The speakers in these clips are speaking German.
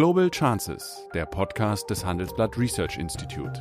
Global Chances, der Podcast des Handelsblatt Research Institute.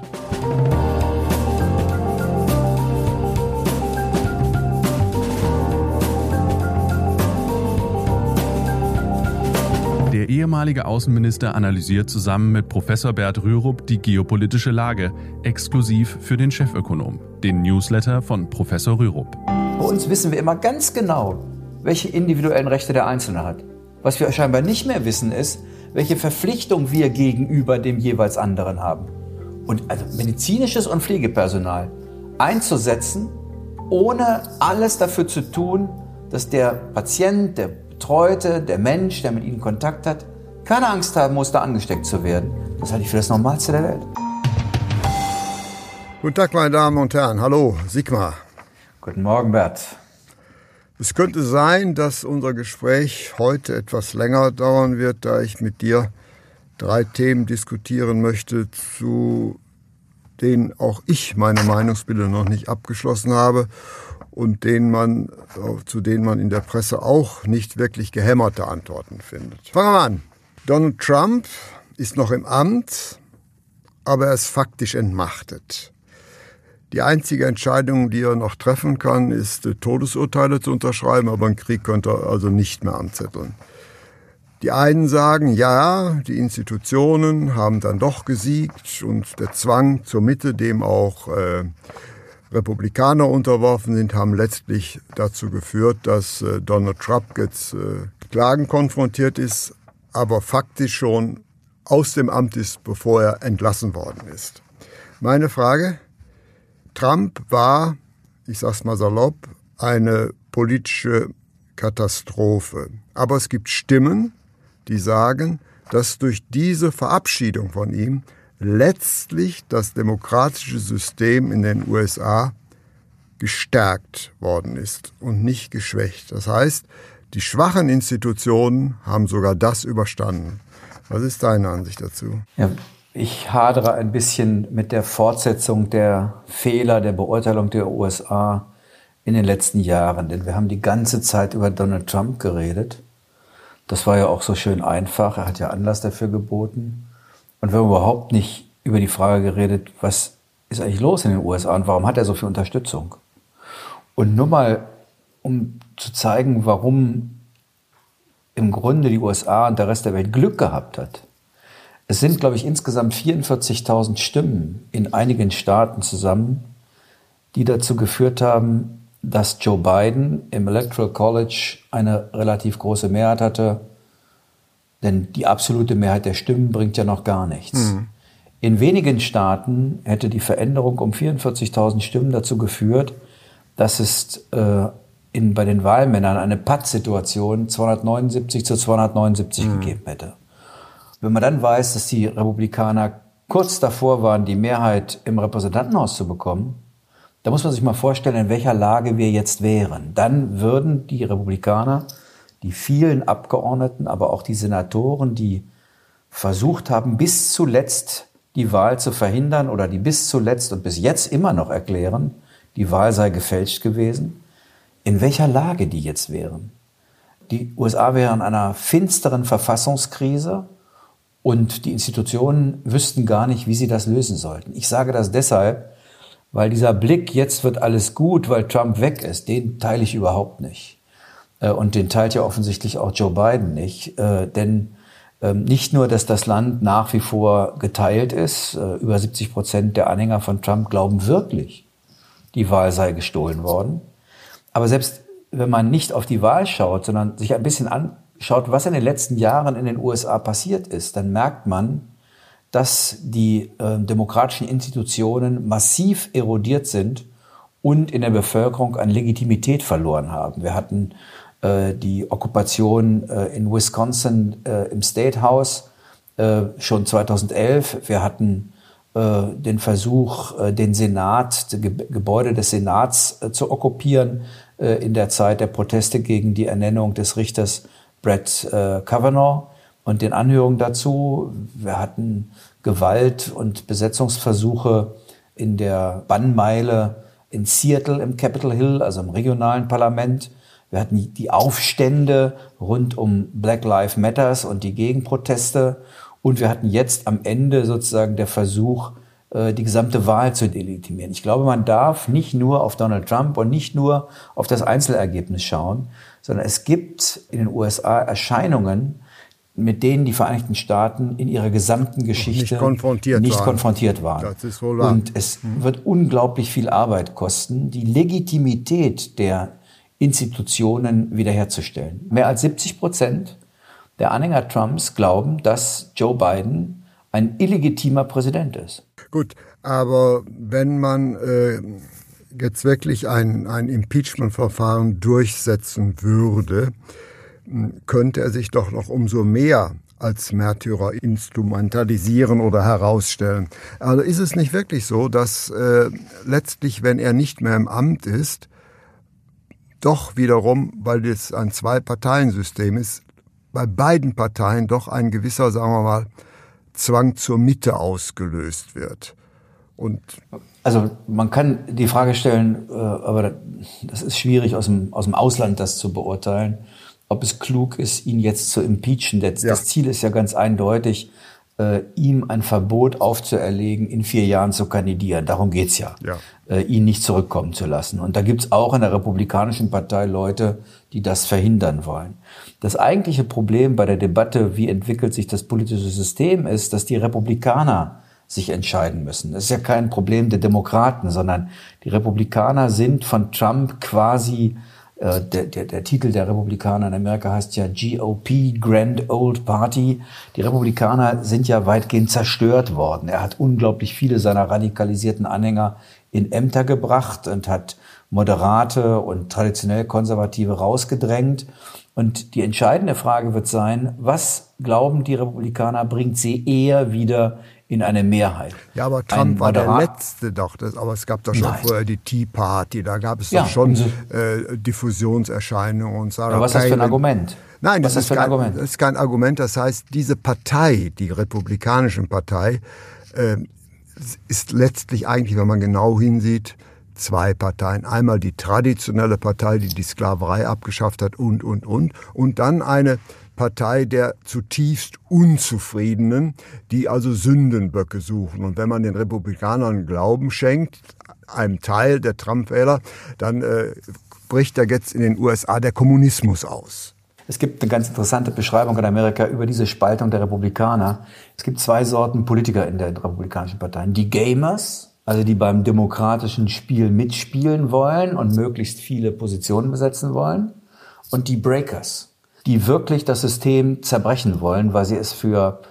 Der ehemalige Außenminister analysiert zusammen mit Professor Bert Rürup die geopolitische Lage, exklusiv für den Chefökonom, den Newsletter von Professor Rürup. Bei uns wissen wir immer ganz genau, welche individuellen Rechte der Einzelne hat. Was wir scheinbar nicht mehr wissen, ist, welche Verpflichtung wir gegenüber dem jeweils anderen haben. Und also medizinisches und Pflegepersonal einzusetzen, ohne alles dafür zu tun, dass der Patient, der Betreute, der Mensch, der mit ihnen Kontakt hat, keine Angst haben muss, da angesteckt zu werden. Das halte ich für das Normalste der Welt. Guten Tag, meine Damen und Herren. Hallo, Sigmar. Guten Morgen, Bert. Es könnte sein, dass unser Gespräch heute etwas länger dauern wird, da ich mit dir drei Themen diskutieren möchte, zu denen auch ich meine Meinungsbilder noch nicht abgeschlossen habe und denen man, zu denen man in der Presse auch nicht wirklich gehämmerte Antworten findet. Fangen wir an. Donald Trump ist noch im Amt, aber er ist faktisch entmachtet. Die einzige Entscheidung, die er noch treffen kann, ist Todesurteile zu unterschreiben, aber einen Krieg könnte er also nicht mehr anzetteln. Die einen sagen, ja, die Institutionen haben dann doch gesiegt und der Zwang zur Mitte, dem auch äh, Republikaner unterworfen sind, haben letztlich dazu geführt, dass äh, Donald Trump jetzt äh, Klagen konfrontiert ist, aber faktisch schon aus dem Amt ist, bevor er entlassen worden ist. Meine Frage, Trump war, ich sag's mal salopp, eine politische Katastrophe. Aber es gibt Stimmen, die sagen, dass durch diese Verabschiedung von ihm letztlich das demokratische System in den USA gestärkt worden ist und nicht geschwächt. Das heißt, die schwachen Institutionen haben sogar das überstanden. Was ist deine Ansicht dazu? Ja, ich hadere ein bisschen mit der Fortsetzung der Fehler der Beurteilung der USA in den letzten Jahren, denn wir haben die ganze Zeit über Donald Trump geredet. Das war ja auch so schön einfach, er hat ja Anlass dafür geboten. Und wir haben überhaupt nicht über die Frage geredet, was ist eigentlich los in den USA und warum hat er so viel Unterstützung? Und nur mal, um zu zeigen, warum im Grunde die USA und der Rest der Welt Glück gehabt hat. Es sind, glaube ich, insgesamt 44.000 Stimmen in einigen Staaten zusammen, die dazu geführt haben, dass Joe Biden im Electoral College eine relativ große Mehrheit hatte, denn die absolute Mehrheit der Stimmen bringt ja noch gar nichts. Mhm. In wenigen Staaten hätte die Veränderung um 44.000 Stimmen dazu geführt, dass es äh, in, bei den Wahlmännern eine Pattsituation 279 zu 279 mhm. gegeben hätte. Wenn man dann weiß, dass die Republikaner kurz davor waren, die Mehrheit im Repräsentantenhaus zu bekommen, da muss man sich mal vorstellen, in welcher Lage wir jetzt wären. Dann würden die Republikaner die vielen Abgeordneten, aber auch die Senatoren, die versucht haben, bis zuletzt die Wahl zu verhindern oder die bis zuletzt und bis jetzt immer noch erklären, die Wahl sei gefälscht gewesen, in welcher Lage die jetzt wären. Die USA wären in einer finsteren Verfassungskrise und die Institutionen wüssten gar nicht, wie sie das lösen sollten. Ich sage das deshalb, weil dieser Blick, jetzt wird alles gut, weil Trump weg ist, den teile ich überhaupt nicht. Äh, und den teilt ja offensichtlich auch Joe Biden nicht. Äh, denn ähm, nicht nur, dass das Land nach wie vor geteilt ist, äh, über 70 Prozent der Anhänger von Trump glauben wirklich, die Wahl sei gestohlen worden. Aber selbst wenn man nicht auf die Wahl schaut, sondern sich ein bisschen anschaut, was in den letzten Jahren in den USA passiert ist, dann merkt man, dass die äh, demokratischen Institutionen massiv erodiert sind und in der Bevölkerung an Legitimität verloren haben. Wir hatten äh, die Okkupation äh, in Wisconsin äh, im State House äh, schon 2011. Wir hatten äh, den Versuch, den Senat, die Gebäude des Senats zu okkupieren in der Zeit der Proteste gegen die Ernennung des Richters Brett Kavanaugh und den Anhörungen dazu. Wir hatten Gewalt und Besetzungsversuche in der Bannmeile in Seattle im Capitol Hill, also im regionalen Parlament. Wir hatten die Aufstände rund um Black Lives Matters und die Gegenproteste. Und wir hatten jetzt am Ende sozusagen der Versuch, äh, die gesamte Wahl zu delegitimieren. Ich glaube, man darf nicht nur auf Donald Trump und nicht nur auf das Einzelergebnis schauen, sondern es gibt in den USA Erscheinungen, mit denen die Vereinigten Staaten in ihrer gesamten Geschichte nicht konfrontiert, nicht waren. konfrontiert waren. Und es mhm. wird unglaublich viel Arbeit kosten, die Legitimität der Institutionen wiederherzustellen. Mehr als 70 Prozent der Anhänger Trumps glauben, dass Joe Biden ein illegitimer Präsident ist. Gut, aber wenn man äh, jetzt wirklich ein, ein Impeachment-Verfahren durchsetzen würde, könnte er sich doch noch umso mehr als Märtyrer instrumentalisieren oder herausstellen. Also ist es nicht wirklich so, dass äh, letztlich, wenn er nicht mehr im Amt ist, doch wiederum, weil es ein Zwei-Parteien-System ist, bei beiden Parteien doch ein gewisser, sagen wir mal, Zwang zur Mitte ausgelöst wird. Und also man kann die Frage stellen, äh, aber das ist schwierig aus dem, aus dem Ausland das zu beurteilen ob es klug ist, ihn jetzt zu impeachen. Das, ja. das Ziel ist ja ganz eindeutig, äh, ihm ein Verbot aufzuerlegen, in vier Jahren zu kandidieren. Darum geht's ja, ja. Äh, ihn nicht zurückkommen zu lassen. Und da gibt's auch in der Republikanischen Partei Leute, die das verhindern wollen. Das eigentliche Problem bei der Debatte, wie entwickelt sich das politische System, ist, dass die Republikaner sich entscheiden müssen. Das ist ja kein Problem der Demokraten, sondern die Republikaner sind von Trump quasi der, der, der Titel der Republikaner in Amerika heißt ja GOP, Grand Old Party. Die Republikaner sind ja weitgehend zerstört worden. Er hat unglaublich viele seiner radikalisierten Anhänger in Ämter gebracht und hat Moderate und traditionell Konservative rausgedrängt. Und die entscheidende Frage wird sein, was glauben die Republikaner, bringt sie eher wieder in eine Mehrheit. Ja, aber Trump war der Letzte doch. Das, aber es gab doch schon Nein. vorher die Tea Party. Da gab es ja, doch schon äh, Diffusionserscheinungen und Sarah Aber was ist das für ein Argument? Nein, das, ist, kein, Argument? das ist kein Argument. Das heißt, diese Partei, die Republikanische Partei, äh, ist letztlich eigentlich, wenn man genau hinsieht, zwei Parteien. Einmal die traditionelle Partei, die die Sklaverei abgeschafft hat und, und, und. Und dann eine Partei der zutiefst Unzufriedenen, die also Sündenböcke suchen. Und wenn man den Republikanern Glauben schenkt, einem Teil der Trump-Wähler, dann äh, bricht da jetzt in den USA der Kommunismus aus. Es gibt eine ganz interessante Beschreibung in Amerika über diese Spaltung der Republikaner. Es gibt zwei Sorten Politiker in den republikanischen Parteien. Die Gamers, also die beim demokratischen Spiel mitspielen wollen und möglichst viele Positionen besetzen wollen. Und die Breakers, die wirklich das System zerbrechen wollen, weil sie es für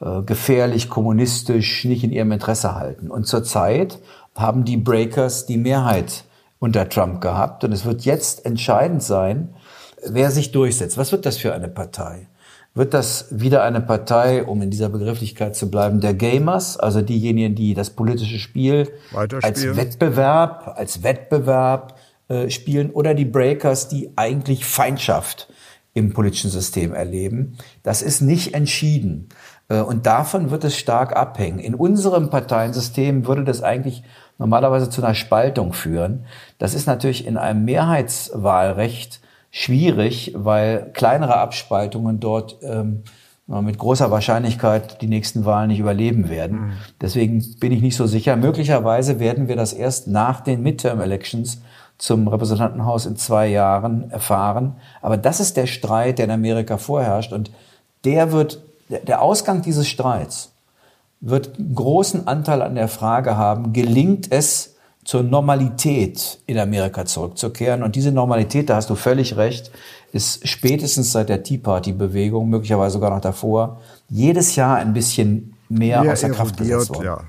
äh, gefährlich, kommunistisch, nicht in ihrem Interesse halten. Und zurzeit haben die Breakers die Mehrheit unter Trump gehabt. Und es wird jetzt entscheidend sein, wer sich durchsetzt. Was wird das für eine Partei? Wird das wieder eine Partei, um in dieser Begrifflichkeit zu bleiben, der Gamers, also diejenigen, die das politische Spiel als Wettbewerb, als Wettbewerb äh, spielen, oder die Breakers, die eigentlich Feindschaft im politischen System erleben. Das ist nicht entschieden. Äh, und davon wird es stark abhängen. In unserem Parteiensystem würde das eigentlich normalerweise zu einer Spaltung führen. Das ist natürlich in einem Mehrheitswahlrecht schwierig, weil kleinere Abspaltungen dort ähm, mit großer Wahrscheinlichkeit die nächsten Wahlen nicht überleben werden. Mhm. Deswegen bin ich nicht so sicher. Möglicherweise werden wir das erst nach den Midterm Elections zum Repräsentantenhaus in zwei Jahren erfahren. Aber das ist der Streit, der in Amerika vorherrscht. Und der wird, der Ausgang dieses Streits wird einen großen Anteil an der Frage haben, gelingt es, zur Normalität in Amerika zurückzukehren. Und diese Normalität, da hast du völlig recht, ist spätestens seit der Tea Party Bewegung, möglicherweise sogar noch davor, jedes Jahr ein bisschen mehr, mehr außer Kraft gesetzt worden. Ja.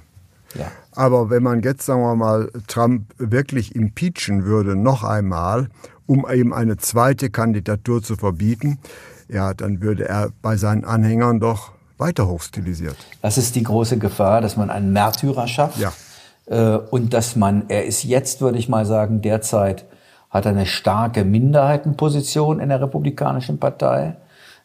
Ja. Aber wenn man jetzt, sagen wir mal, Trump wirklich impeachen würde, noch einmal, um ihm eine zweite Kandidatur zu verbieten, ja, dann würde er bei seinen Anhängern doch weiter hochstilisiert. Das ist die große Gefahr, dass man einen Märtyrer schafft. Ja. Äh, und dass man, er ist jetzt, würde ich mal sagen, derzeit hat er eine starke Minderheitenposition in der Republikanischen Partei.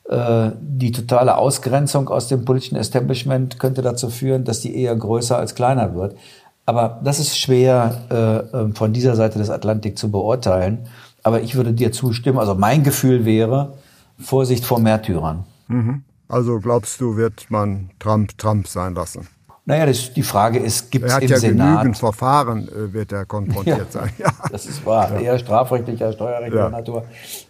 Äh, die totale Ausgrenzung aus dem politischen Establishment könnte dazu führen, dass die eher größer als kleiner wird. Aber das ist schwer äh, ähm, von dieser Seite des Atlantik zu beurteilen. Aber ich würde dir zustimmen. Also mein Gefühl wäre Vorsicht vor Märtyrern. Mhm. Also glaubst du, wird man Trump Trump sein lassen? Naja, das, die Frage ist, gibt es im ja Senat... genügend Verfahren, äh, wird er konfrontiert ja, sein. Ja. Das ist wahr, ja. eher strafrechtlicher, steuerrechtlicher. Natur.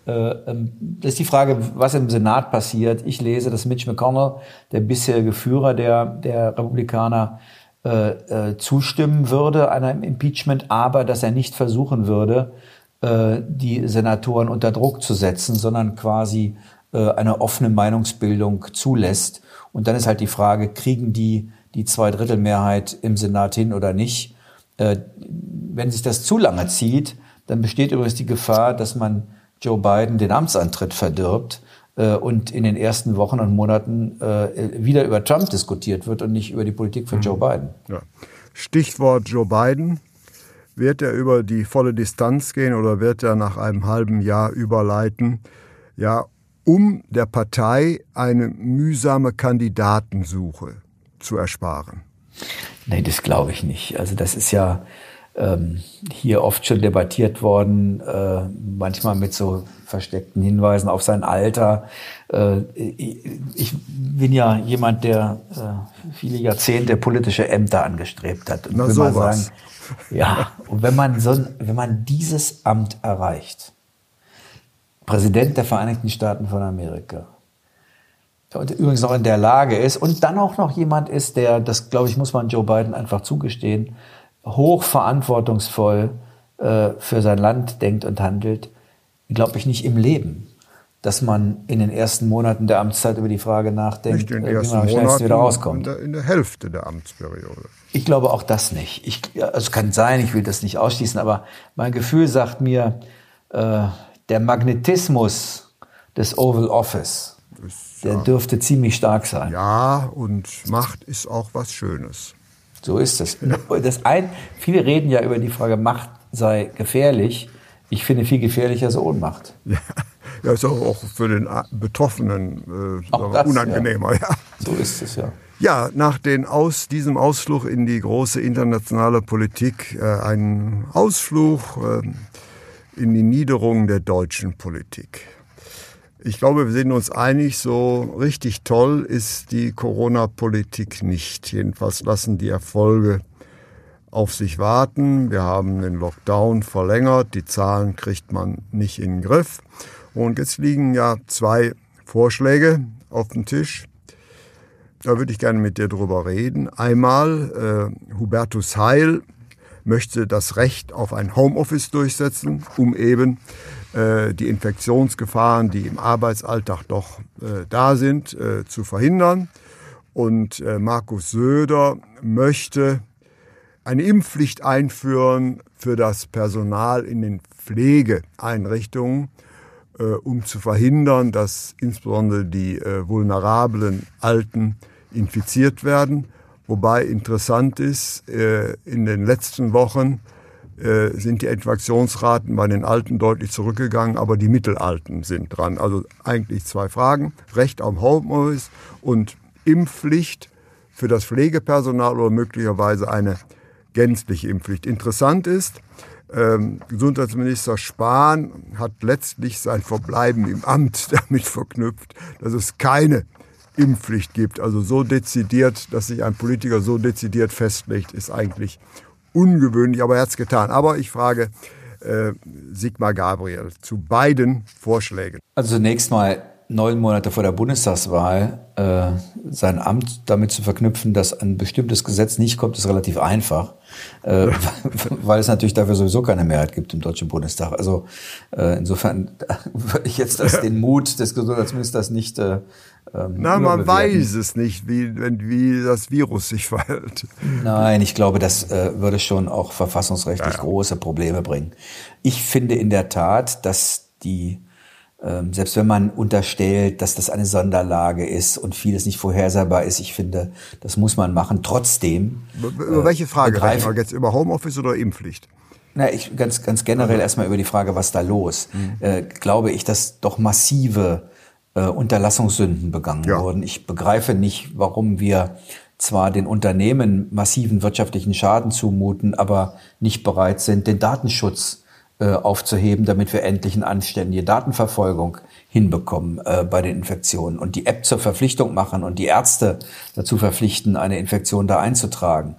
Äh, ähm, das ist die Frage, was im Senat passiert. Ich lese, dass Mitch McConnell, der bisherige Führer der, der Republikaner, äh, äh, zustimmen würde einem Impeachment, aber dass er nicht versuchen würde, äh, die Senatoren unter Druck zu setzen, sondern quasi äh, eine offene Meinungsbildung zulässt. Und dann ist halt die Frage, kriegen die die Zweidrittelmehrheit im Senat hin oder nicht. Äh, wenn sich das zu lange zieht, dann besteht übrigens die Gefahr, dass man Joe Biden den Amtsantritt verdirbt äh, und in den ersten Wochen und Monaten äh, wieder über Trump diskutiert wird und nicht über die Politik von mhm. Joe Biden. Ja. Stichwort Joe Biden. Wird er über die volle Distanz gehen oder wird er nach einem halben Jahr überleiten? Ja, um der Partei eine mühsame Kandidatensuche zu ersparen? Nein, das glaube ich nicht. Also das ist ja ähm, hier oft schon debattiert worden, äh, manchmal mit so versteckten Hinweisen auf sein Alter. Äh, ich bin ja jemand, der äh, viele Jahrzehnte politische Ämter angestrebt hat. Und Na sowas. ja, und wenn man so, wenn man dieses Amt erreicht, Präsident der Vereinigten Staaten von Amerika, übrigens noch in der Lage ist und dann auch noch jemand ist, der, das glaube ich, muss man Joe Biden einfach zugestehen, hochverantwortungsvoll äh, für sein Land denkt und handelt, glaube ich nicht im Leben, dass man in den ersten Monaten der Amtszeit über die Frage nachdenkt, äh, wie man am schnellsten wieder rauskommt. In der, in der, Hälfte der Amtsperiode. Ich glaube auch das nicht. Ich, also es kann sein, ich will das nicht ausschließen, aber mein Gefühl sagt mir, äh, der Magnetismus des Oval Office, der ja. dürfte ziemlich stark sein. Ja, und Macht ist auch was Schönes. So ist es. Das ein, viele reden ja über die Frage, Macht sei gefährlich. Ich finde viel gefährlicher so Ohnmacht. Ja, ja ist auch, für den Betroffenen äh, das, unangenehmer. Ja. ja. So ist es ja. Ja, nach den aus, diesem Ausflug in die große internationale Politik, äh, ein Ausflug äh, in die Niederung der deutschen Politik. Ich glaube, wir sind uns einig, so richtig toll ist die Corona-Politik nicht. Jedenfalls lassen die Erfolge auf sich warten. Wir haben den Lockdown verlängert, die Zahlen kriegt man nicht in den Griff. Und jetzt liegen ja zwei Vorschläge auf dem Tisch. Da würde ich gerne mit dir drüber reden. Einmal äh, Hubertus Heil möchte das Recht auf ein Homeoffice durchsetzen, um eben die Infektionsgefahren, die im Arbeitsalltag doch äh, da sind, äh, zu verhindern. Und Markus Söder möchte eine Impfpflicht einführen für das Personal in den Pflegeeinrichtungen, um zu verhindern, dass insbesondere die vulnerablen Alten infiziert werden. Wobei interessant ist, in den letzten Wochen äh, sind die Infektionsraten bei den Alten deutlich zurückgegangen, aber die Mittelalten sind dran. Also eigentlich zwei Fragen. Recht am Homeoffice und Impfpflicht für das Pflegepersonal oder möglicherweise eine gänzliche Impfpflicht. Interessant ist, ähm, Gesundheitsminister Spahn hat letztlich sein Verbleiben im Amt damit verknüpft, dass es keine Impfpflicht gibt. Also so dezidiert, dass sich ein Politiker so dezidiert festlegt, ist eigentlich ungewöhnlich, aber er hat es getan. Aber ich frage äh, Sigmar Gabriel zu beiden Vorschlägen. Also zunächst mal neun Monate vor der Bundestagswahl äh, sein Amt damit zu verknüpfen, dass ein bestimmtes Gesetz nicht kommt, ist relativ einfach, äh, weil es natürlich dafür sowieso keine Mehrheit gibt im Deutschen Bundestag. Also äh, insofern würde ich jetzt das, den Mut des Gesundheitsministers nicht äh, ähm, Na, man weiß es nicht, wie, wie das Virus sich verhält. Nein, ich glaube, das äh, würde schon auch verfassungsrechtlich ja, große Probleme bringen. Ich finde in der Tat, dass die, ähm, selbst wenn man unterstellt, dass das eine Sonderlage ist und vieles nicht vorhersehbar ist, ich finde, das muss man machen. Trotzdem. Über welche Frage äh, reden wir jetzt? Über Homeoffice oder Impfpflicht? Na, ich ganz, ganz generell also. erstmal über die Frage, was da los. Mhm. Äh, glaube ich, dass doch massive äh, Unterlassungssünden begangen ja. wurden. Ich begreife nicht, warum wir zwar den Unternehmen massiven wirtschaftlichen Schaden zumuten, aber nicht bereit sind, den Datenschutz äh, aufzuheben, damit wir endlich eine anständige Datenverfolgung hinbekommen äh, bei den Infektionen und die App zur Verpflichtung machen und die Ärzte dazu verpflichten, eine Infektion da einzutragen.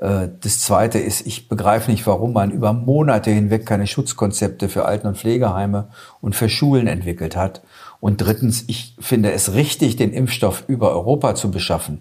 Äh, das Zweite ist, ich begreife nicht, warum man über Monate hinweg keine Schutzkonzepte für Alten- und Pflegeheime und für Schulen entwickelt hat. Und drittens, ich finde es richtig, den Impfstoff über Europa zu beschaffen.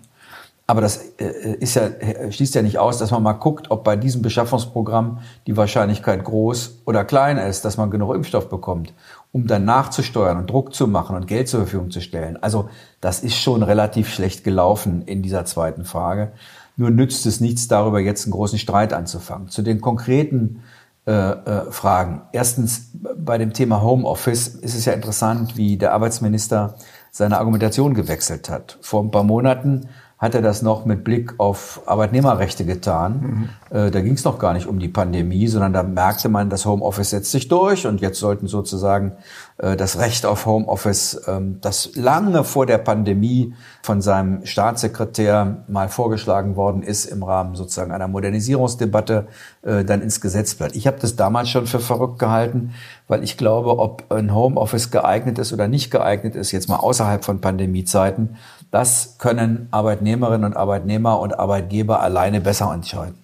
Aber das äh, ist ja, schließt ja nicht aus, dass man mal guckt, ob bei diesem Beschaffungsprogramm die Wahrscheinlichkeit groß oder klein ist, dass man genug Impfstoff bekommt, um dann nachzusteuern und Druck zu machen und Geld zur Verfügung zu stellen. Also das ist schon relativ schlecht gelaufen in dieser zweiten Frage. Nur nützt es nichts, darüber jetzt einen großen Streit anzufangen. Zu den konkreten äh, äh, Fragen. Erstens, bei dem Thema Homeoffice ist es ja interessant, wie der Arbeitsminister seine Argumentation gewechselt hat. Vor ein paar Monaten hat er das noch mit Blick auf Arbeitnehmerrechte getan. Mhm. Äh, da ging es noch gar nicht um die Pandemie, sondern da merkte man, das Homeoffice setzt sich durch und jetzt sollten sozusagen äh, das Recht auf Homeoffice, ähm, das lange vor der Pandemie von seinem Staatssekretär mal vorgeschlagen worden ist im Rahmen sozusagen einer Modernisierungsdebatte, äh, dann ins Gesetz bleibt. Ich habe das damals schon für verrückt gehalten, weil ich glaube, ob ein Homeoffice geeignet ist oder nicht geeignet ist, jetzt mal außerhalb von Pandemiezeiten, das können Arbeitnehmerinnen und Arbeitnehmer und Arbeitgeber alleine besser entscheiden.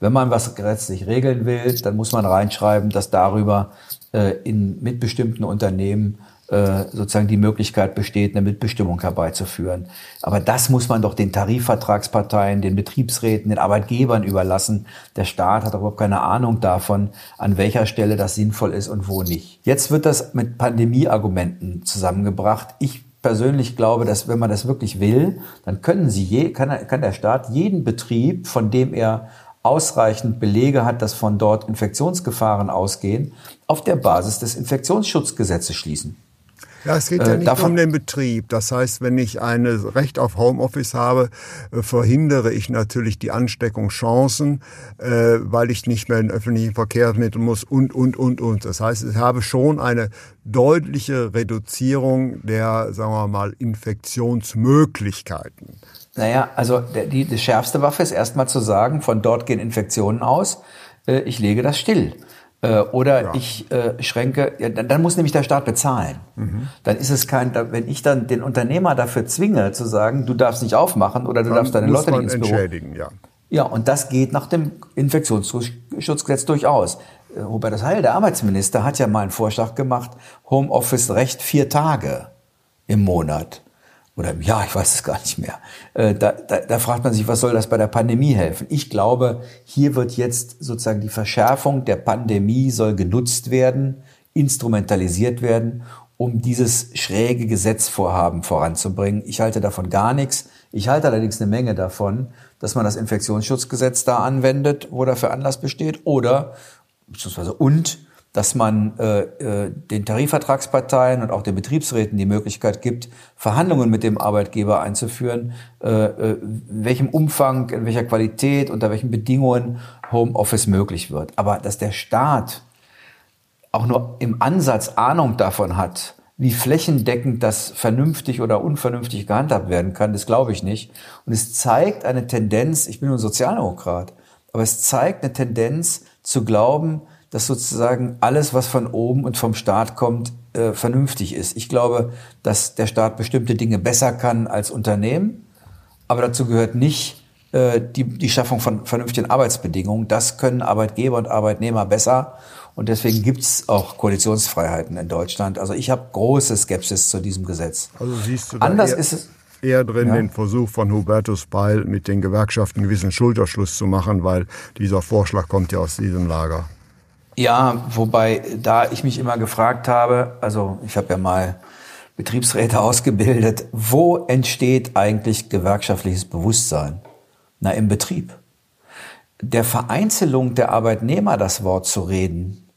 Wenn man was gesetzlich regeln will, dann muss man reinschreiben, dass darüber äh, in mitbestimmten Unternehmen äh, sozusagen die Möglichkeit besteht, eine Mitbestimmung herbeizuführen. Aber das muss man doch den Tarifvertragsparteien, den Betriebsräten, den Arbeitgebern überlassen. Der Staat hat überhaupt keine Ahnung davon, an welcher Stelle das sinnvoll ist und wo nicht. Jetzt wird das mit Pandemieargumenten zusammengebracht. Ich persönlich glaube, dass wenn man das wirklich will, dann können sie je, kann, kann der Staat jeden Betrieb, von dem er ausreichend Belege hat, dass von dort Infektionsgefahren ausgehen, auf der Basis des Infektionsschutzgesetzes schließen. Ja, es geht ja äh, nicht Davon, um den Betrieb. Das heißt, wenn ich ein Recht auf Homeoffice habe, äh, verhindere ich natürlich die Ansteckungschancen, äh, weil ich nicht mehr in öffentlichen Verkehrsmitteln muss und, und, und, und. Das heißt, ich habe schon eine deutliche Reduzierung der, sagen wir mal, Infektionsmöglichkeiten. Naja, also die, die schärfste Waffe ist erstmal zu sagen, von dort gehen Infektionen aus, ich lege das still. Äh, oder ja. ich äh, schränke, ja, dann, dann, muss nämlich der Staat bezahlen. Mhm. Dann ist es kein, wenn ich dann den Unternehmer dafür zwinge zu sagen, du darfst nicht aufmachen oder du dann darfst deine Leute nicht ins Büro. Entschädigen, ja. Ja, und das geht nach dem Infektionsschutzgesetz durchaus. Äh, Hubertus Heil, der Arbeitsminister, hat ja mal einen Vorschlag gemacht, Homeoffice-Recht vier Tage im Monat oder im Jahr, ich weiß es gar nicht mehr. Äh, da, da, da fragt man sich, was soll das bei der Pandemie helfen? Ich glaube, hier wird jetzt sozusagen die Verschärfung der Pandemie soll genutzt werden, instrumentalisiert werden, um dieses schräge Gesetzvorhaben voranzubringen. Ich halte davon gar nichts. Ich halte allerdings eine Menge davon, dass man das Infektionsschutzgesetz da anwendet, wo dafür Anlass besteht, oder beziehungsweise und dass man äh, äh, den Tarifvertragsparteien und auch den Betriebsräten die Möglichkeit gibt, Verhandlungen mit dem Arbeitgeber einzuführen, äh, äh, in welchem Umfang, in welcher Qualität, unter welchen Bedingungen Homeoffice möglich wird. Aber dass der Staat auch nur im Ansatz Ahnung davon hat, wie flächendeckend das vernünftig oder unvernünftig gehandhabt werden kann, das glaube ich nicht. Und es zeigt eine Tendenz, ich bin nur Sozialdemokrat, aber es zeigt eine Tendenz zu glauben, dass sozusagen alles, was von oben und vom Staat kommt, äh, vernünftig ist. Ich glaube, dass der Staat bestimmte Dinge besser kann als Unternehmen, aber dazu gehört nicht äh, die, die Schaffung von vernünftigen Arbeitsbedingungen. Das können Arbeitgeber und Arbeitnehmer besser. Und deswegen gibt's auch Koalitionsfreiheiten in Deutschland. Also ich habe große Skepsis zu diesem Gesetz. Also siehst du da Anders ist es, eher drin ja. den Versuch von Hubertus Beil mit den Gewerkschaften einen gewissen Schulterschluss zu machen, weil dieser Vorschlag kommt ja aus diesem Lager. Ja, wobei da ich mich immer gefragt habe, also ich habe ja mal Betriebsräte ausgebildet, wo entsteht eigentlich gewerkschaftliches Bewusstsein? Na, im Betrieb. Der Vereinzelung der Arbeitnehmer das Wort zu reden,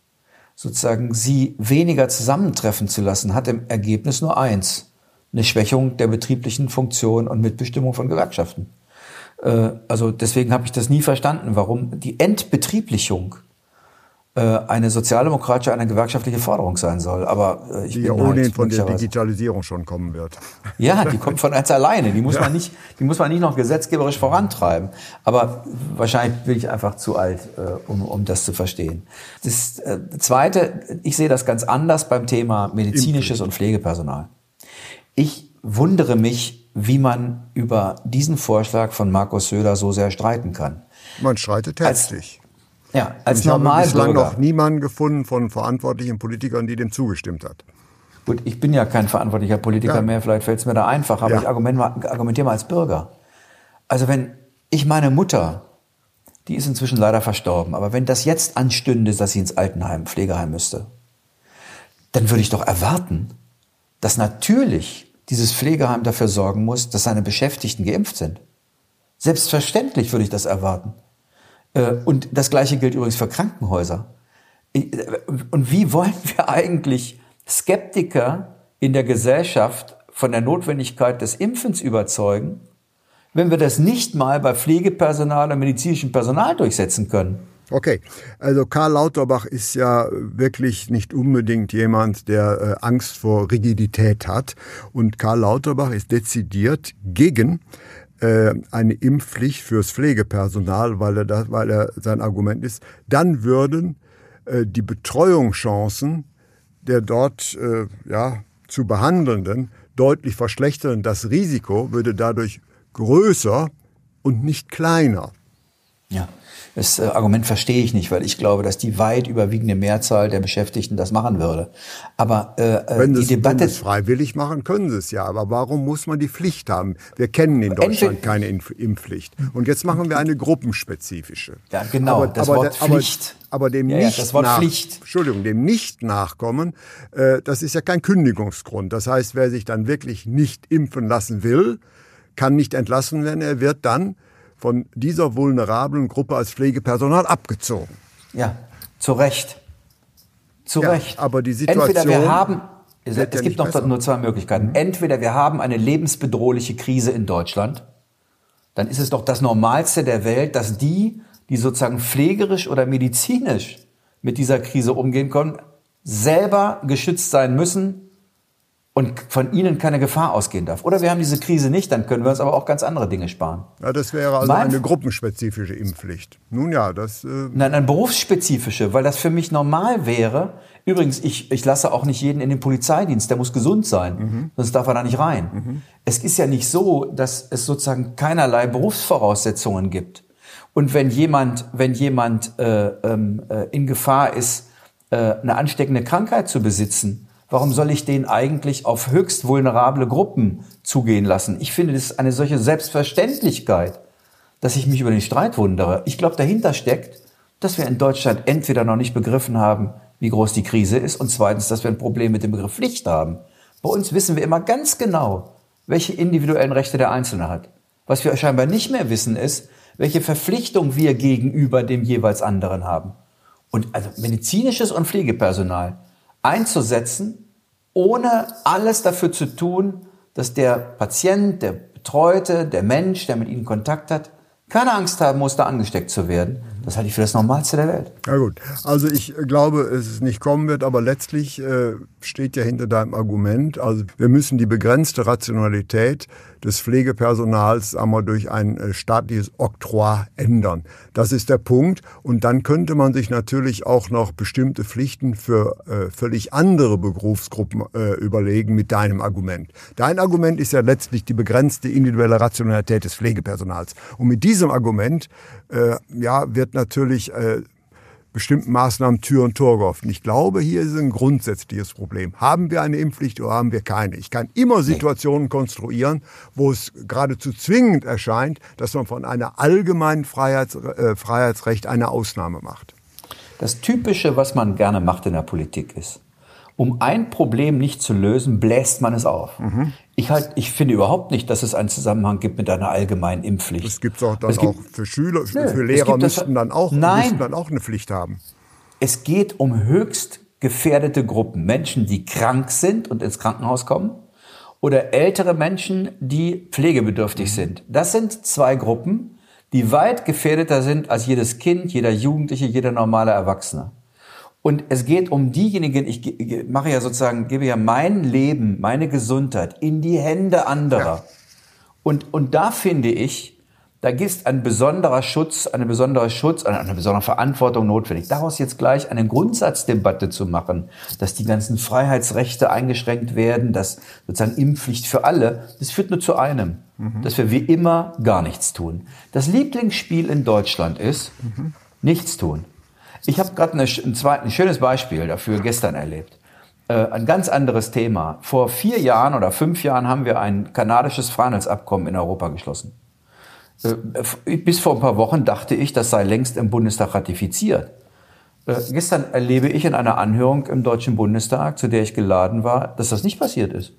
sozusagen sie weniger zusammentreffen zu lassen, hat im Ergebnis nur eins. Eine Schwächung der betrieblichen Funktion und Mitbestimmung von Gewerkschaften. Äh, also deswegen habe ich das nie verstanden, warum die Entbetrieblichung eine sozialdemokratische, eine gewerkschaftliche Forderung sein soll. Aber äh, ich die bin ja ohnehin halt von der Digitalisierung schon kommen wird. Ja, die kommt von ganz alleine. Die muss man nicht, die muss man nicht noch gesetzgeberisch vorantreiben. Aber wahrscheinlich bin ich einfach zu alt, äh, um, um das zu verstehen. Das äh, Zweite, ich sehe das ganz anders beim Thema medizinisches und Pflegepersonal. Ich wundere mich, wie man über diesen Vorschlag von Markus Söder so sehr streiten kann. Man streitet heftig. Ja, als ich habe bislang noch niemanden gefunden von verantwortlichen Politikern, die dem zugestimmt hat. Gut, ich bin ja kein verantwortlicher Politiker Ja. mehr, vielleicht fällt es mir da einfach, aber Ja. ich argumentiere mal als Bürger. Also wenn ich meine Mutter, die ist inzwischen leider verstorben, aber wenn das jetzt anstünde, dass sie ins Altenheim, Pflegeheim müsste, dann würde ich doch erwarten, dass natürlich dieses Pflegeheim dafür sorgen muss, dass seine Beschäftigten geimpft sind. Selbstverständlich würde ich das erwarten. Äh, Und das Gleiche gilt übrigens für Krankenhäuser. Äh, Und wie wollen wir eigentlich Skeptiker in der Gesellschaft von der Notwendigkeit des Impfens überzeugen, wenn wir das nicht mal bei Pflegepersonal und medizinischem Personal durchsetzen können? Okay, also Karl Lauterbach ist ja wirklich nicht unbedingt jemand, der äh, Angst vor Rigidität hat. Und Karl Lauterbach ist dezidiert gegen eine Impfpflicht fürs Pflegepersonal, weil er, das, weil er sein Argument ist, dann würden äh, die Betreuungschancen der dort äh, ja, zu Behandelnden deutlich verschlechtern. Das Risiko würde dadurch größer und nicht kleiner. Ja, das äh, Argument verstehe ich nicht, weil ich glaube, dass die weit überwiegende Mehrzahl der Beschäftigten das machen würde. Aber äh, äh, Wenn die wenn Debatte, sie es freiwillig machen, können sie es ja. Aber warum muss man die Pflicht haben? Wir kennen in Deutschland keine Impf Impfpflicht. Und jetzt machen wir eine gruppenspezifische. Ja, genau, das Wort der- aber, Pflicht. Aber dem Ja, ja, nicht das Wort nach, Pflicht. Entschuldigung, dem nicht nachkommen, äh, das ist ja kein Kündigungsgrund. Das heißt, wer sich dann wirklich nicht impfen lassen will, kann nicht entlassen werden. Er wird dann von dieser vulnerablen Gruppe als Pflegepersonal abgezogen. ja, zu Recht. Zu Ja, Recht. aber die Entweder wir Situation haben, es, ja gibt noch besser. Mhm. nur zwei Möglichkeiten. Entweder wir haben eine lebensbedrohliche Krise in Deutschland, dann ist es doch das Normalste der Welt, dass die, die sozusagen pflegerisch oder medizinisch mit dieser Krise umgehen können, selber geschützt sein müssen und von ihnen keine Gefahr ausgehen darf. Oder wir haben diese Krise nicht, dann können wir uns aber auch ganz andere Dinge sparen. Ja, das wäre also Mein- eine gruppenspezifische Impfpflicht. Nun ja, das äh, Nein, eine berufsspezifische, weil das für mich normal wäre. Übrigens, ich, ich lasse auch nicht jeden in den Polizeidienst, der muss gesund sein, sonst darf er da nicht rein. Es ist ja nicht so, dass es sozusagen keinerlei Berufsvoraussetzungen gibt. Und wenn jemand, wenn jemand äh, ähm, äh, in Gefahr ist, äh, eine ansteckende Krankheit zu besitzen, warum soll ich den eigentlich auf höchst vulnerable Gruppen zugehen lassen? Ich finde, das ist eine solche Selbstverständlichkeit dass ich mich über den Streit wundere. Ich glaube, dahinter steckt, dass wir in Deutschland entweder noch nicht begriffen haben, wie groß die Krise ist, und zweitens, dass wir ein Problem mit dem Begriff Pflicht haben. Bei uns wissen wir immer ganz genau, welche individuellen Rechte der Einzelne hat. Was wir scheinbar nicht mehr wissen, ist, welche Verpflichtung wir gegenüber dem jeweils anderen haben. Und also medizinisches und Pflegepersonal einzusetzen, ohne alles dafür zu tun, dass der Patient, der Betreute, der Mensch, der mit ihnen Kontakt hat, keine Angst haben muss, da angesteckt zu werden. Das halte ich für das Normalste der Welt. Ja gut, also ich glaube, es ist nicht kommen wird, aber letztlich äh, steht ja hinter deinem Argument, also wir müssen die begrenzte Rationalität des Pflegepersonals einmal durch ein äh, staatliches Oktroi ändern. Das ist der Punkt. Und dann könnte man sich natürlich auch noch bestimmte Pflichten für äh, völlig andere Berufsgruppen äh, überlegen mit deinem Argument. Dein Argument ist ja letztlich die begrenzte individuelle Rationalität des Pflegepersonals. Und mit diesem Argument äh, ja, wird natürlich äh, bestimmten Maßnahmen Tür und Tor geöffnet. Ich glaube, hier ist ein grundsätzliches Problem. Haben wir eine Impfpflicht oder haben wir keine? Ich kann immer Situationen konstruieren, wo es geradezu zwingend erscheint, dass man von einer allgemeinen Freiheits, äh, Freiheitsrecht eine Ausnahme macht. Das Typische, was man gerne macht in der Politik ist, um ein Problem nicht zu lösen, bläst man es auf. Ich, halt, ich finde überhaupt nicht, dass es einen Zusammenhang gibt mit einer allgemeinen Impfpflicht. Das gibt es auch dann Es gibt- auch für Schüler, Nö, für Lehrer müssten dann auch, Nein. müssten dann auch eine Pflicht haben. Es geht um höchst gefährdete Gruppen. Menschen, die krank sind und ins Krankenhaus kommen oder ältere Menschen, die pflegebedürftig sind. Das sind zwei Gruppen, die weit gefährdeter sind als jedes Kind, jeder Jugendliche, jeder normale Erwachsene. Und es geht um diejenigen, ich mache ja sozusagen, gebe ja mein Leben, meine Gesundheit in die Hände anderer. Ja. Und, und da finde ich, da ist ein besonderer Schutz, eine besondere Schutz, eine besondere Verantwortung notwendig. Daraus jetzt gleich eine Grundsatzdebatte zu machen, dass die ganzen Freiheitsrechte eingeschränkt werden, dass sozusagen Impfpflicht für alle, das führt nur zu einem, mhm. dass wir wie immer gar nichts tun. Das Lieblingsspiel in Deutschland ist mhm. nichts tun. Ich habe gerade ein, ein schönes Beispiel dafür gestern erlebt. Äh, ein ganz anderes Thema. Vor vier Jahren oder fünf Jahren haben wir ein kanadisches Freihandelsabkommen in Europa geschlossen. Äh, bis vor ein paar Wochen dachte ich, das sei längst im Bundestag ratifiziert. Äh, gestern erlebe ich in einer Anhörung im Deutschen Bundestag, zu der ich geladen war, dass das nicht passiert ist.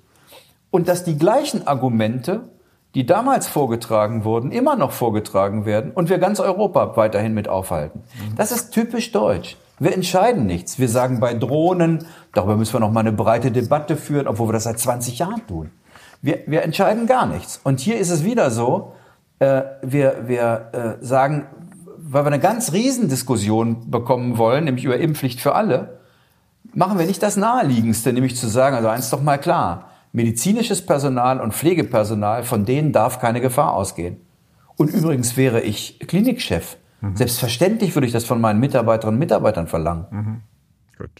Und dass die gleichen Argumente, die damals vorgetragen wurden, immer noch vorgetragen werden und wir ganz Europa weiterhin mit aufhalten. Das ist typisch deutsch. Wir entscheiden nichts. Wir sagen bei Drohnen, darüber müssen wir noch mal eine breite Debatte führen, obwohl wir das seit 20 Jahren tun. Wir, wir entscheiden gar nichts. Und hier ist es wieder so, äh, wir, wir äh, sagen, weil wir eine ganz Riesendiskussion bekommen wollen, nämlich über Impfpflicht für alle, machen wir nicht das Naheliegendste, nämlich zu sagen, also eins doch mal klar, medizinisches Personal und Pflegepersonal, von denen darf keine Gefahr ausgehen. Und übrigens wäre ich Klinikchef. Mhm. Selbstverständlich würde ich das von meinen Mitarbeiterinnen und Mitarbeitern verlangen. Mhm. Gut.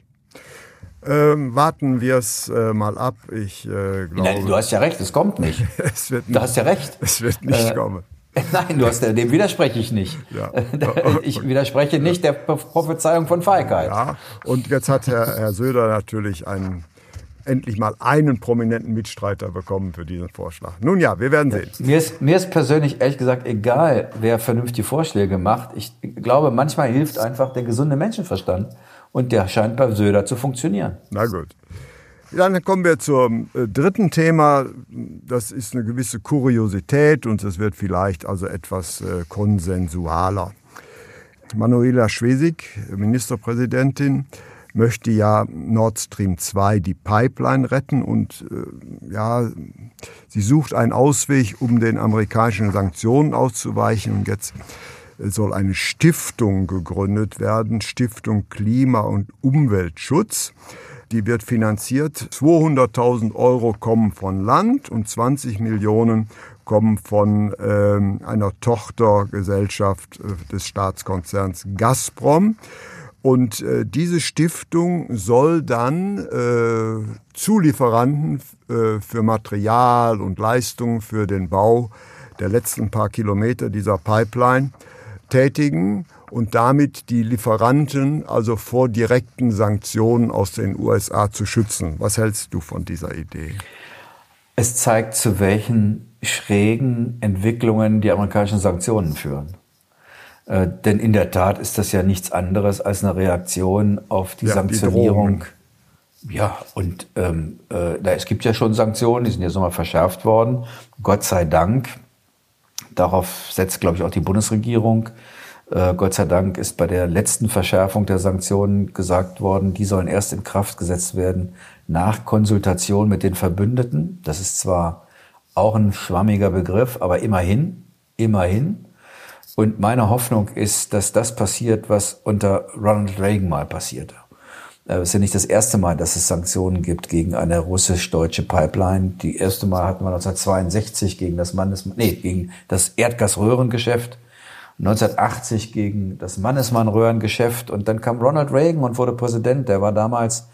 Ähm, warten wir es äh, mal ab. Ich äh, glaube. Nein, du hast ja recht, es kommt nicht. es wird nicht du hast ja recht. Es wird nicht äh, kommen. Nein, du hast, dem widerspreche ich nicht. Ja. Ich widerspreche nicht der Prophezeiung von Feigheit. Ja, und jetzt hat Herr, Herr Söder natürlich einen, endlich mal einen prominenten Mitstreiter bekommen für diesen Vorschlag. Nun ja, wir werden sehen. Mir ist, mir ist persönlich ehrlich gesagt egal, wer vernünftige Vorschläge macht. Ich glaube, manchmal hilft einfach der gesunde Menschenverstand. Und der scheint bei Söder zu funktionieren. Na gut. Dann kommen wir zum äh, dritten Thema. Das ist eine gewisse Kuriosität und es wird vielleicht also etwas äh, konsensualer. Manuela Schwesig, Ministerpräsidentin, möchte ja Nord Stream 2 die Pipeline retten und äh, ja, sie sucht einen Ausweg, um den amerikanischen Sanktionen auszuweichen. Und jetzt soll eine Stiftung gegründet werden, Stiftung Klima- und Umweltschutz. Die wird finanziert. 200.000 Euro kommen von Land und 20 Millionen kommen von äh, einer Tochtergesellschaft äh, des Staatskonzerns Gazprom. Und äh, diese Stiftung soll dann äh, Zulieferanten äh, für Material und Leistungen für den Bau der letzten paar Kilometer dieser Pipeline tätigen und damit die Lieferanten also vor direkten Sanktionen aus den USA zu schützen. Was hältst du von dieser Idee? Es zeigt, zu welchen schrägen Entwicklungen die amerikanischen Sanktionen führen. Äh, denn in der Tat ist das ja nichts anderes als eine Reaktion auf die ja, Sanktionierung. Die ja, und ähm, äh, es gibt ja schon Sanktionen, die sind jetzt nochmal verschärft worden. Gott sei Dank. Darauf setzt, glaube ich, auch die Bundesregierung. Äh, Gott sei Dank ist bei der letzten Verschärfung der Sanktionen gesagt worden, die sollen erst in Kraft gesetzt werden nach Konsultation mit den Verbündeten. Das ist zwar auch ein schwammiger Begriff, aber immerhin, immerhin. Und meine Hoffnung ist, dass das passiert, was unter Ronald Reagan mal passierte. Äh, es ist ja nicht das erste Mal, dass es Sanktionen gibt gegen eine russisch-deutsche Pipeline. Die erste Mal hatten wir 1962 gegen das Mannes, nee, gegen das Erdgasröhrengeschäft. 1980 gegen das Mannesmann-Röhrengeschäft und dann kam Ronald Reagan und wurde Präsident. Der war damals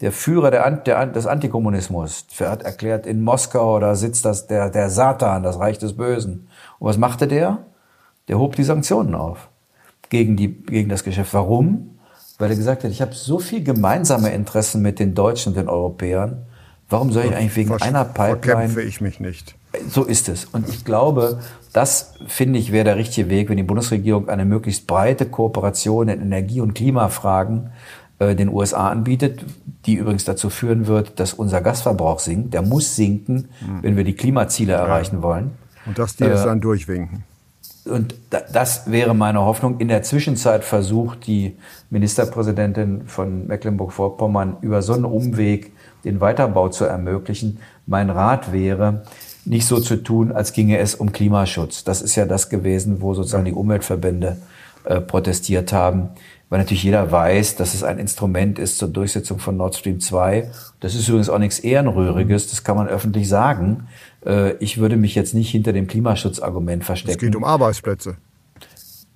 der Führer der, der, des Antikommunismus. Er hat erklärt, in Moskau, da sitzt das, der, der Satan, das Reich des Bösen. Und was machte der? Der hob die Sanktionen auf gegen, die, gegen das Geschäft. Warum? Weil er gesagt hat, ich habe so viel gemeinsame Interessen mit den Deutschen und den Europäern. Warum soll ich eigentlich wegen einer Pipeline... Verkämpfe ich mich nicht. So ist es. Und ich glaube, das finde ich wäre der richtige Weg, wenn die Bundesregierung eine möglichst breite Kooperation in Energie- und Klimafragen äh, den USA anbietet, die übrigens dazu führen wird, dass unser Gasverbrauch sinkt. Der muss sinken, mhm. wenn wir die Klimaziele ja. erreichen wollen. Und dass die es äh, dann durchwinken. Und das wäre meine Hoffnung. In der Zwischenzeit versucht die Ministerpräsidentin von Mecklenburg-Vorpommern über so einen Umweg den Weiterbau zu ermöglichen. Mein Rat wäre, nicht so zu tun, als ginge es um Klimaschutz. Das ist ja das gewesen, wo sozusagen die Umweltverbände äh, protestiert haben, weil natürlich jeder weiß, dass es ein Instrument ist zur Durchsetzung von Nord Stream 2. Das ist übrigens auch nichts Ehrenrühriges, das kann man öffentlich sagen. Äh, ich würde mich jetzt nicht hinter dem Klimaschutzargument verstecken. Es geht um Arbeitsplätze.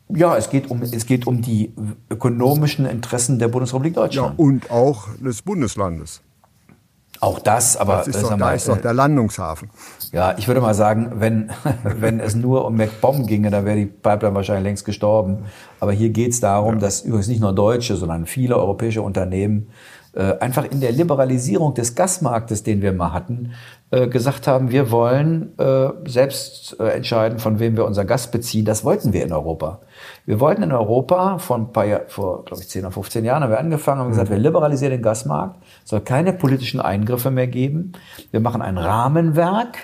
Ja, es geht um, es geht um die ökonomischen Interessen der Bundesrepublik Deutschland. Ja, und auch des Bundeslandes. Auch das, aber das ist, doch, mal, da ist doch der Landungshafen. Ja, ich würde mal sagen, wenn, wenn es nur um MacBomb ginge, dann wäre die Pipeline wahrscheinlich längst gestorben. Aber hier geht es darum, ja. dass übrigens nicht nur deutsche, sondern viele europäische Unternehmen äh, einfach in der Liberalisierung des Gasmarktes, den wir mal hatten, äh, gesagt haben, wir wollen äh, selbst äh, entscheiden, von wem wir unser Gas beziehen. Das wollten wir in Europa. Wir wollten in Europa vor ein paar Jahr, vor, glaube ich, 10 oder 15 Jahren haben wir angefangen, haben gesagt, mhm. wir liberalisieren den Gasmarkt, es soll keine politischen Eingriffe mehr geben. Wir machen ein Rahmenwerk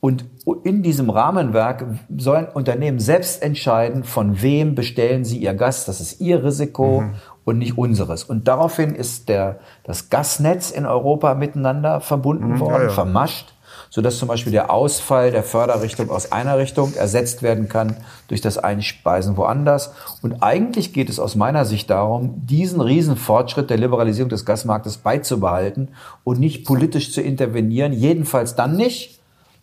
und in diesem Rahmenwerk sollen Unternehmen selbst entscheiden, von wem bestellen sie ihr Gas. Das ist ihr Risiko mhm. Und nicht unseres. Und daraufhin ist der, das Gasnetz in Europa miteinander verbunden mhm, worden, ja, ja. vermascht sodass zum Beispiel der Ausfall der Förderrichtung aus einer Richtung ersetzt werden kann durch das Einspeisen woanders. Und eigentlich geht es aus meiner Sicht darum, diesen Riesenfortschritt der Liberalisierung des Gasmarktes beizubehalten und nicht politisch zu intervenieren, jedenfalls dann nicht,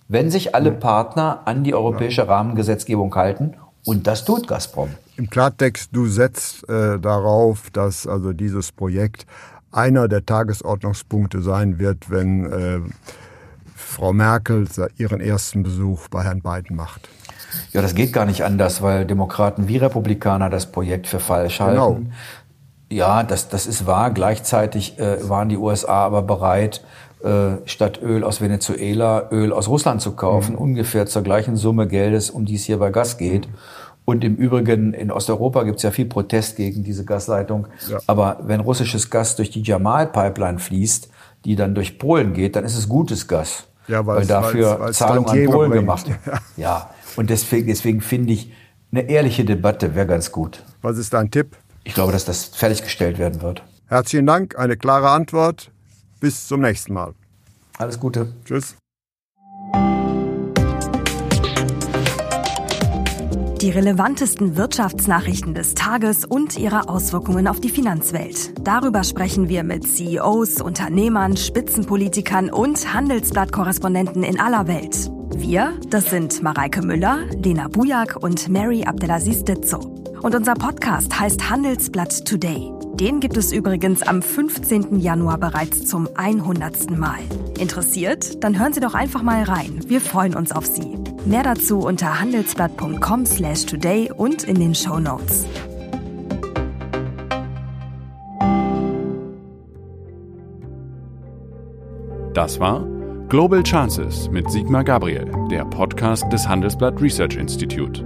wenn sich alle Partner an die europäische Rahmengesetzgebung halten. Und das tut Gazprom. Im Klartext, du setzt äh, darauf, dass also dieses Projekt einer der Tagesordnungspunkte sein wird, wenn äh, Frau Merkel ihren ersten Besuch bei Herrn Biden macht. Ja, das geht gar nicht anders, weil Demokraten wie Republikaner das Projekt für falsch halten. Genau. Ja, das, das ist wahr. Gleichzeitig äh, waren die USA aber bereit, statt Öl aus Venezuela Öl aus Russland zu kaufen, mhm. ungefähr zur gleichen Summe Geldes, um die es hier bei Gas geht. Und im Übrigen, in Osteuropa gibt es ja viel Protest gegen diese Gasleitung. Ja. Aber wenn russisches Gas durch die Jamal-Pipeline fließt, die dann durch Polen geht, dann ist es gutes Gas. Ja, weil dafür weil's, Zahlungen an Polen bringt. gemacht. Ja. ja, und deswegen, deswegen finde ich, eine ehrliche Debatte wäre ganz gut. Was ist dein Tipp? Ich glaube, dass das fertiggestellt werden wird. Herzlichen Dank, eine klare Antwort. Bis zum nächsten Mal. Alles Gute. Tschüss. Die relevantesten Wirtschaftsnachrichten des Tages und ihre Auswirkungen auf die Finanzwelt. Darüber sprechen wir mit CEOs, Unternehmern, Spitzenpolitikern und Handelsblattkorrespondenten in aller Welt. Wir, das sind Mareike Müller, Lena Bujak und Mary Abdelaziz Ditzo. Und unser Podcast heißt Handelsblatt Today. Den gibt es übrigens am 15. Januar bereits zum 100. Mal. Interessiert? Dann hören Sie doch einfach mal rein. Wir freuen uns auf Sie. Mehr dazu unter handelsblatt.com/today und in den Show Notes. Das war Global Chances mit Sigmar Gabriel, der Podcast des Handelsblatt Research Institute.